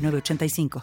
3985.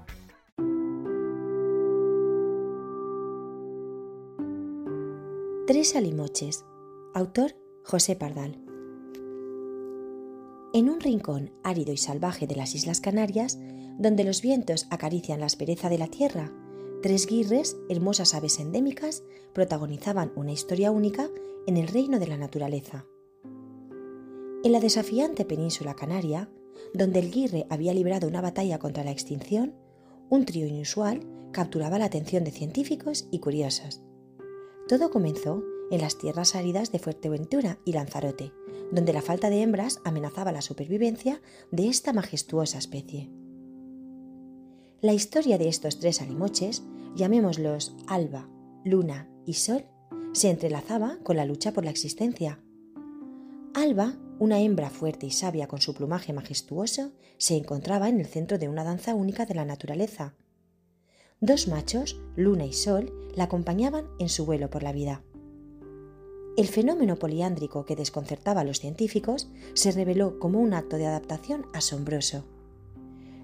Tres alimoches. Autor José Pardal. En un rincón árido y salvaje de las Islas Canarias, donde los vientos acarician la aspereza de la tierra, tres guirres, hermosas aves endémicas, protagonizaban una historia única en el reino de la naturaleza. En la desafiante península canaria, donde el Guirre había librado una batalla contra la extinción, un trío inusual capturaba la atención de científicos y curiosos. Todo comenzó en las tierras áridas de Fuerteventura y Lanzarote, donde la falta de hembras amenazaba la supervivencia de esta majestuosa especie. La historia de estos tres alimoches, llamémoslos Alba, Luna y Sol, se entrelazaba con la lucha por la existencia. Alba una hembra fuerte y sabia con su plumaje majestuoso se encontraba en el centro de una danza única de la naturaleza. Dos machos, Luna y Sol, la acompañaban en su vuelo por la vida. El fenómeno poliándrico que desconcertaba a los científicos se reveló como un acto de adaptación asombroso.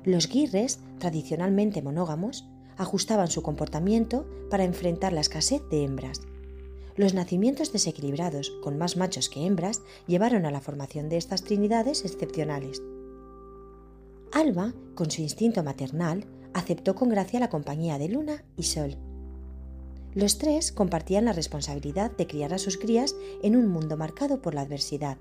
Los guirres, tradicionalmente monógamos, ajustaban su comportamiento para enfrentar la escasez de hembras. Los nacimientos desequilibrados, con más machos que hembras, llevaron a la formación de estas trinidades excepcionales. Alba, con su instinto maternal, aceptó con gracia la compañía de Luna y Sol. Los tres compartían la responsabilidad de criar a sus crías en un mundo marcado por la adversidad.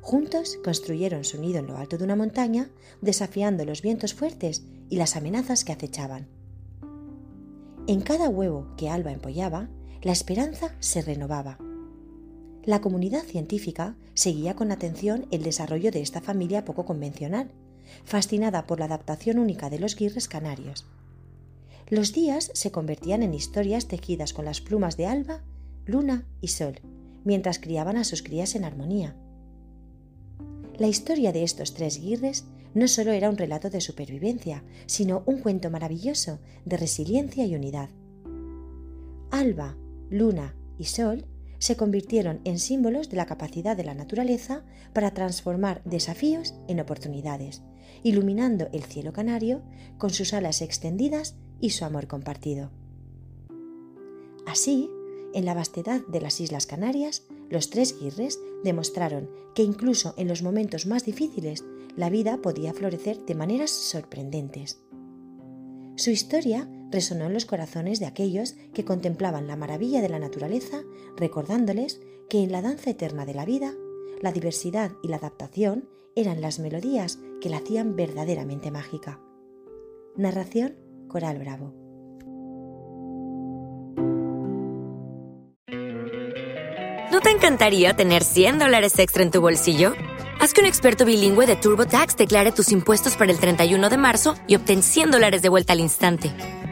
Juntos construyeron su nido en lo alto de una montaña, desafiando los vientos fuertes y las amenazas que acechaban. En cada huevo que Alba empollaba, la esperanza se renovaba. La comunidad científica seguía con atención el desarrollo de esta familia poco convencional, fascinada por la adaptación única de los guirres canarios. Los días se convertían en historias tejidas con las plumas de alba, luna y sol, mientras criaban a sus crías en armonía. La historia de estos tres guirres no solo era un relato de supervivencia, sino un cuento maravilloso de resiliencia y unidad. Alba, luna y sol se convirtieron en símbolos de la capacidad de la naturaleza para transformar desafíos en oportunidades, iluminando el cielo canario con sus alas extendidas y su amor compartido. Así, en la vastedad de las Islas Canarias, los tres guirres demostraron que incluso en los momentos más difíciles la vida podía florecer de maneras sorprendentes. Su historia resonó en los corazones de aquellos que contemplaban la maravilla de la naturaleza, recordándoles que en la danza eterna de la vida, la diversidad y la adaptación eran las melodías que la hacían verdaderamente mágica. Narración Coral Bravo. ¿No te encantaría tener 100 dólares extra en tu bolsillo? Haz que un experto bilingüe de TurboTax declare tus impuestos para el 31 de marzo y obtén 100 dólares de vuelta al instante.